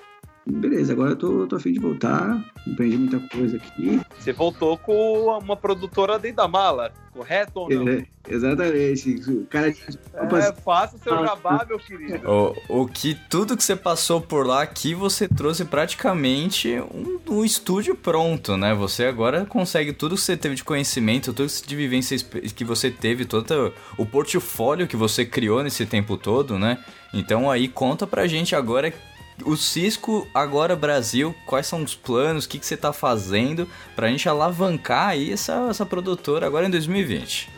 beleza, agora eu tô, tô afim de voltar, aprendi muita coisa aqui. Você voltou com uma produtora dentro da mala, correto ou não? É, exatamente. O cara É, faça o seu jabá, meu querido. O, o que tudo que você passou por lá aqui, você trouxe praticamente um, um estúdio pronto, né? Você agora consegue tudo que você teve de conhecimento, tudo de vivência que você teve, todo o portfólio que você criou nesse tempo todo, né? Então aí conta pra gente agora o Cisco agora Brasil, quais são os planos, o que, que você tá fazendo pra gente alavancar aí essa, essa produtora agora em 2020.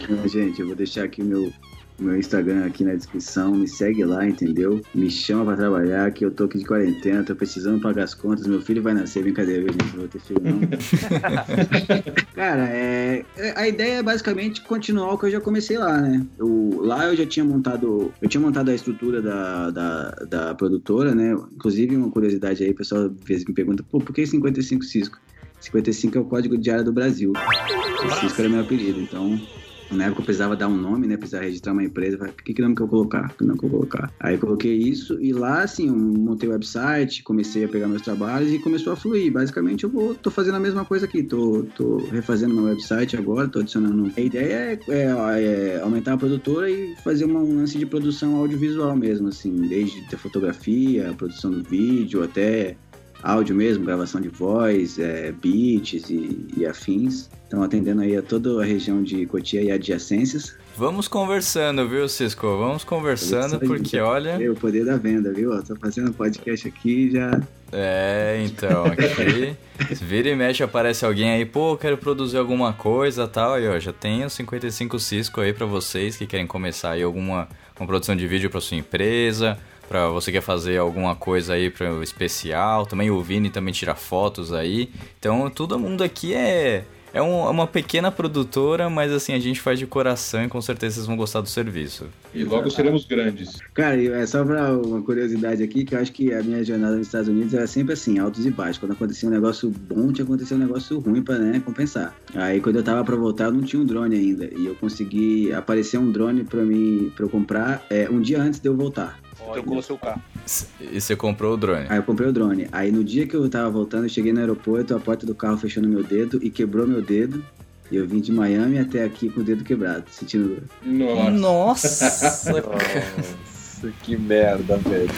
Então, Gente, eu vou deixar aqui meu, meu Instagram aqui na descrição. Me segue lá, entendeu? Me chama pra trabalhar, que eu tô aqui de quarentena, tô precisando pagar as contas. Meu filho vai nascer, brincadeira, gente? Não vou ter filho, não. Cara, é, é- a ideia é basicamente continuar o que eu já comecei lá, né? Eu, lá eu já tinha montado. Eu tinha montado a estrutura da, da, da produtora, né? Inclusive, uma curiosidade aí, o pessoal às vezes me pergunta, pô, por que 55 Cisco? 55 é o código de área do Brasil. O Cisco era meu apelido, então na época eu precisava dar um nome, né? Precisava registrar uma empresa. Falei, que, que nome que eu vou colocar? Que nome que eu vou colocar? Aí coloquei isso e lá, assim, montei o website, comecei a pegar meus trabalhos e começou a fluir. Basicamente, eu vou, tô fazendo a mesma coisa aqui. Tô, tô refazendo meu website agora, tô adicionando. A ideia é, é- é aumentar a produtora e fazer uma- um lance de produção audiovisual mesmo, assim, desde a fotografia, a produção do vídeo, até áudio mesmo, gravação de voz, é, beats e, e afins. Estão atendendo aí a toda a região de Cotia e adjacências. Vamos conversando, viu, Cisco? Vamos conversando, porque olha. É o poder da venda, viu? Tô fazendo podcast aqui já. É, então, aqui. Vira e mexe, aparece alguém aí, pô, quero produzir alguma coisa tal. Aí, ó, já os 55 Cisco aí pra vocês que querem começar aí alguma uma produção de vídeo pra sua empresa. Pra você quer fazer alguma coisa aí para o especial. Também o Vini também tira fotos aí. Então, todo mundo aqui é. É um- uma pequena produtora, mas assim, a gente faz de coração e com certeza vocês vão gostar do serviço. E logo seremos grandes. Cara, é só pra uma curiosidade aqui, que eu acho que a minha jornada nos Estados Unidos era sempre assim, altos e baixos. Quando acontecia um negócio bom, tinha acontecido um negócio ruim pra né, compensar. Aí quando eu tava pra voltar, eu não tinha um drone ainda. E eu consegui aparecer um drone pra mim pra eu comprar é, um dia antes de eu voltar. Trocou o seu carro. E você comprou o drone? Aí eu comprei o drone. Aí no dia que eu tava voltando, eu cheguei no aeroporto, a porta do carro fechou no meu dedo e quebrou meu dedo. E eu vim de Miami até aqui com o dedo quebrado, sentindo dor. Nossa. Nossa! Nossa, que merda, velho.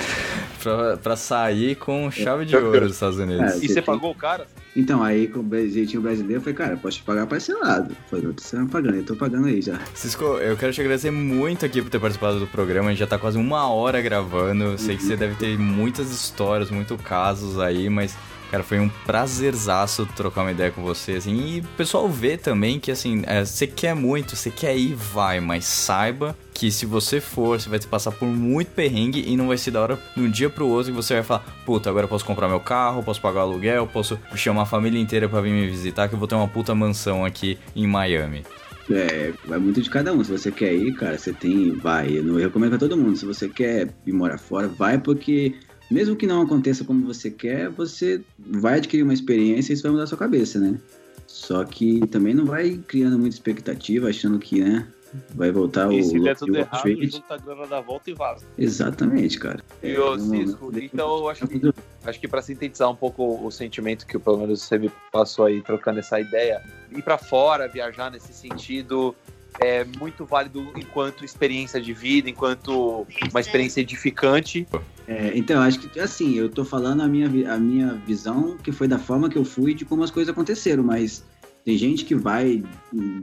Pra, pra sair com chave de ouro dos Estados Unidos. É, E você pagou o cara? Então, aí com o jeitinho brasileiro, eu falei, cara, posso te pagar parcelado. Falei, você tá pagando, eu tô pagando aí já. Cisco, eu quero te agradecer muito aqui por ter participado do programa. A gente já tá quase uma hora gravando. Eu sei que você deve ter muitas histórias, muitos casos aí, mas, cara, foi um prazerzaço trocar uma ideia com você, assim. E o pessoal vê também que, assim, é, você quer muito, você quer ir, vai, mas saiba que se você for, você vai passar por muito perrengue e não vai ser da hora de um dia pro outro que você vai falar, puta, agora eu posso comprar meu carro, posso pagar o aluguel, posso chamar a família inteira pra vir me visitar, que eu vou ter uma puta mansão aqui em Miami. É, vai muito de cada um. Se você quer ir, cara, você tem, vai. Eu recomendo pra todo mundo. Se você quer ir morar fora, vai porque mesmo que não aconteça como você quer, você vai adquirir uma experiência e isso vai mudar sua cabeça, né? Só que também não vai criando muita expectativa, achando que, né, vai voltar E o se der tudo errado, Street. junta a grana da volta e vaza. Exatamente, cara. E ô, É, no momento Cisco, dele- então eu acho que, acho que para sintetizar um pouco o sentimento que pelo menos você me passou aí trocando essa ideia, ir para fora, viajar nesse sentido é muito válido enquanto experiência de vida, enquanto uma experiência edificante. É, então, acho que assim, eu tô falando a minha, a minha visão, que foi da forma que eu fui, de como as coisas aconteceram, mas tem gente que vai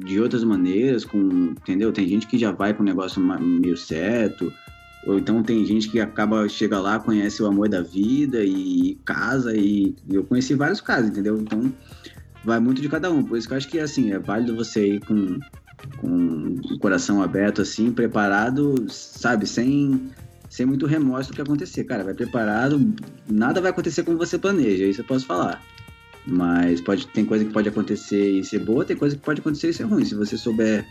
de outras maneiras, com, entendeu? Tem gente que já vai com o negócio meio certo, ou então tem gente que acaba, chega lá, conhece o amor da vida e casa, e eu conheci vários casos, entendeu? Então, vai muito de cada um, por isso que eu acho que, assim, é válido você ir com, com o coração aberto, assim, preparado, sabe, sem sem muito remorso do que acontecer. Cara, vai preparado, nada vai acontecer como você planeja, isso eu posso falar. Mas pode, tem coisa que pode acontecer e ser boa, tem coisa que pode acontecer e ser ruim. Se você souber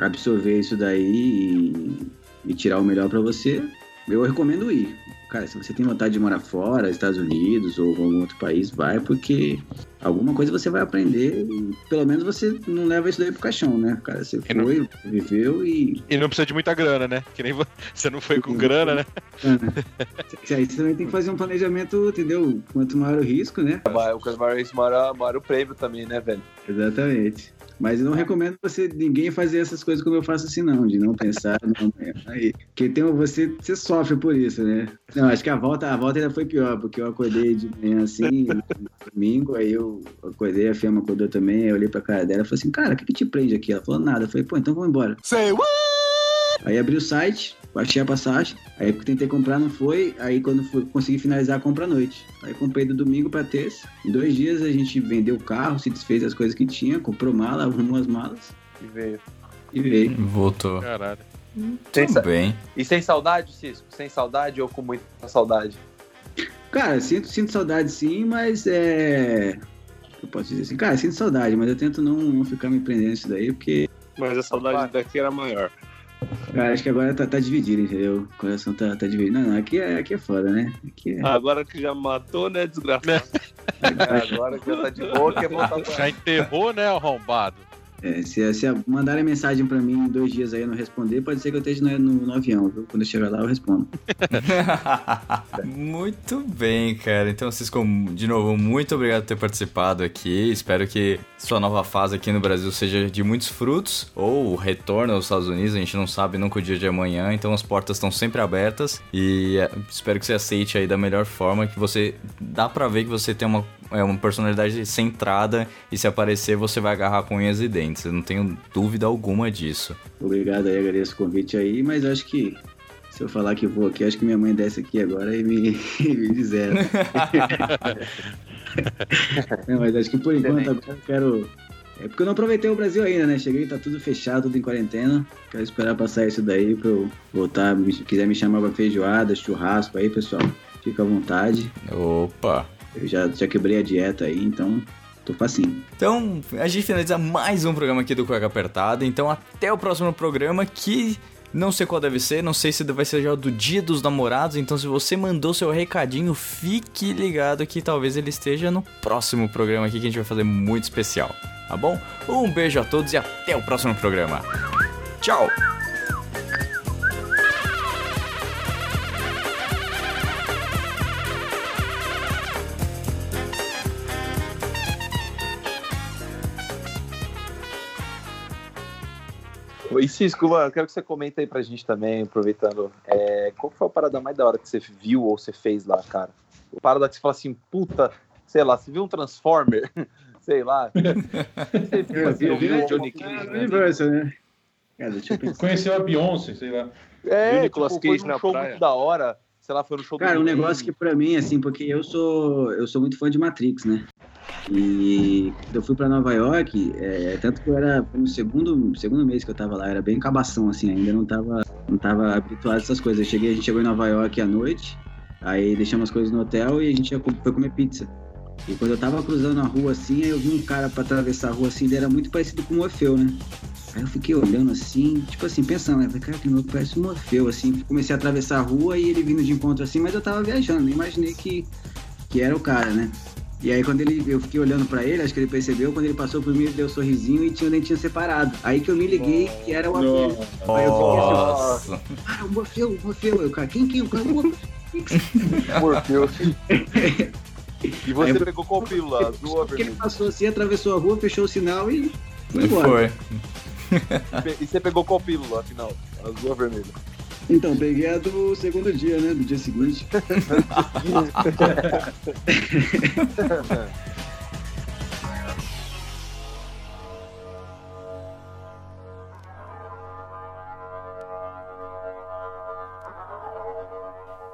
absorver isso daí e, e tirar o melhor pra você, eu recomendo ir. cara, se você tem vontade de morar fora, Estados Unidos ou algum outro país, vai, porque alguma coisa você vai aprender e pelo menos você não leva isso daí pro caixão, né? Cara, você E não- foi, viveu e. E não precisa de muita grana, né? Que nem vo- você não foi com grana, né? Aí você também tem que fazer um planejamento, entendeu? Quanto maior o risco, né? O Caso Maior Race mora, mora o prêmio também, né, velho? Exatamente. Mas eu não recomendo você ninguém fazer essas coisas como eu faço assim, não, de não pensar no amanhã. Aí, porque tem, você, você sofre por isso, né? Não, acho que a volta, a volta ainda foi pior, porque eu acordei de manhã assim, domingo, aí eu acordei, a Fiamma acordou também, aí eu olhei pra cara dela e falei assim, cara, o que, que te prende aqui? Ela falou, nada. Eu falei, pô, então vamos embora. Say what? Aí abri o site, baixei a passagem, aí tentei comprar, não foi, aí quando fui, consegui finalizar a compra à noite. Aí comprei do domingo pra terça. Em dois dias a gente vendeu o carro, se desfez das coisas que tinha, comprou mala, arrumou as malas E veio. e veio. Voltou. Caralho. Sem Tudo sa- bem. E sem saudade, Cisco? Sem saudade ou com muita saudade? Cara, sinto, sinto saudade sim, mas é. Eu posso dizer assim, cara, sinto saudade, mas eu tento não, não ficar me prendendo nisso daí, porque, Mas a saudade daqui era maior. Cara, acho que agora tá, tá dividido, entendeu? O coração tá, tá dividido. Não, não, aqui é, aqui é foda, né? Aqui é. Agora que já matou, né, desgraçado? Agora que já tá de boa, quer voltar pra Já enterrou, né, arrombado? É, se, se mandarem mensagem pra mim em dois dias aí eu não responder, pode ser que eu esteja no, no, no avião, viu? Quando eu chegar lá eu respondo. muito bem, cara. Então, Cisco, de novo, muito obrigado por ter participado aqui. Espero que sua nova fase aqui no Brasil seja de muitos frutos. Ou retorno aos Estados Unidos, a gente não sabe nunca o dia de amanhã. Então, as portas estão sempre abertas. E é, espero que você aceite aí da melhor forma. Que você. Dá pra ver que você tem uma, é, uma personalidade centrada. E se aparecer, você vai agarrar com unhas e dentes. Eu não tenho dúvida alguma disso. Obrigado aí, agradeço o convite aí, mas acho que se eu falar que vou aqui, acho que minha mãe desce aqui agora e me, me diz ela. Não, mas acho que por enquanto agora eu quero. É porque eu não aproveitei o Brasil ainda, né? Cheguei, tá tudo fechado, tudo em quarentena. Quero esperar passar isso daí pra eu voltar. Se quiser me chamar pra feijoada, churrasco aí, pessoal, fica à vontade. Opa! Eu já, já quebrei a dieta aí, então tô facinho. Então, a gente finaliza mais um programa aqui do Cueca Apertada. Então, até o próximo programa que não sei qual deve ser, não sei se vai ser já do Dia dos Namorados. Então, se você mandou seu recadinho, fique ligado que talvez ele esteja no próximo programa aqui que a gente vai fazer muito especial. Tá bom? Um beijo a todos e até o próximo programa. Tchau! E Cisco, mano, quero que você comenta aí pra gente também, aproveitando. É, qual foi a parada mais da hora que você viu ou você fez lá, cara? A parada que você fala assim, puta, sei lá, você viu um Transformer? sei lá. Você viu, Eu vi o o Johnny Ah, Cage, né? Universal, né? Cara, eu. Conheceu a Beyoncé, sei lá. É, Viu o Nicolas tipo, foi Cage num na show praia? muito da hora. Sei lá, foi no show Cara, do um negócio que pra mim, assim, porque eu sou eu sou muito fã de Matrix, né? E eu fui pra Nova York, é, tanto que eu era no segundo, segundo mês que eu tava lá, era bem cabação, assim, ainda não tava, não tava habituado a essas coisas. Eu cheguei, a gente chegou em Nova York à noite, aí deixamos as coisas no hotel e a gente foi comer pizza. E quando eu tava cruzando a rua assim, aí eu vi um cara pra atravessar a rua assim, ele era muito parecido com o Morfeu, né? Aí eu fiquei olhando assim, tipo assim, pensando, né? Cara, que louco, parece um Morfeu, assim. Comecei a atravessar a rua e ele vindo de encontro assim, mas eu tava viajando, nem imaginei que, que era o cara, né? E aí quando ele, eu fiquei olhando pra ele, acho que ele percebeu, quando ele passou por mim, ele deu um sorrisinho e tinha o dentinho separado. Aí que eu me liguei que era o aquele. Aí eu fiquei assim, Nossa! cara, o Morfeu, o Morfeu. Eu, cara, quem que é o cara? O Morfeu. Morfeu. E você Aí eu- pegou qual pílula? Azul ou Porque ele passou assim, atravessou a rua, fechou o sinal e foi E embora. foi. E você pegou qual pílula, afinal? Azul ou vermelha? Então, peguei a do segundo dia, né? Do dia seguinte.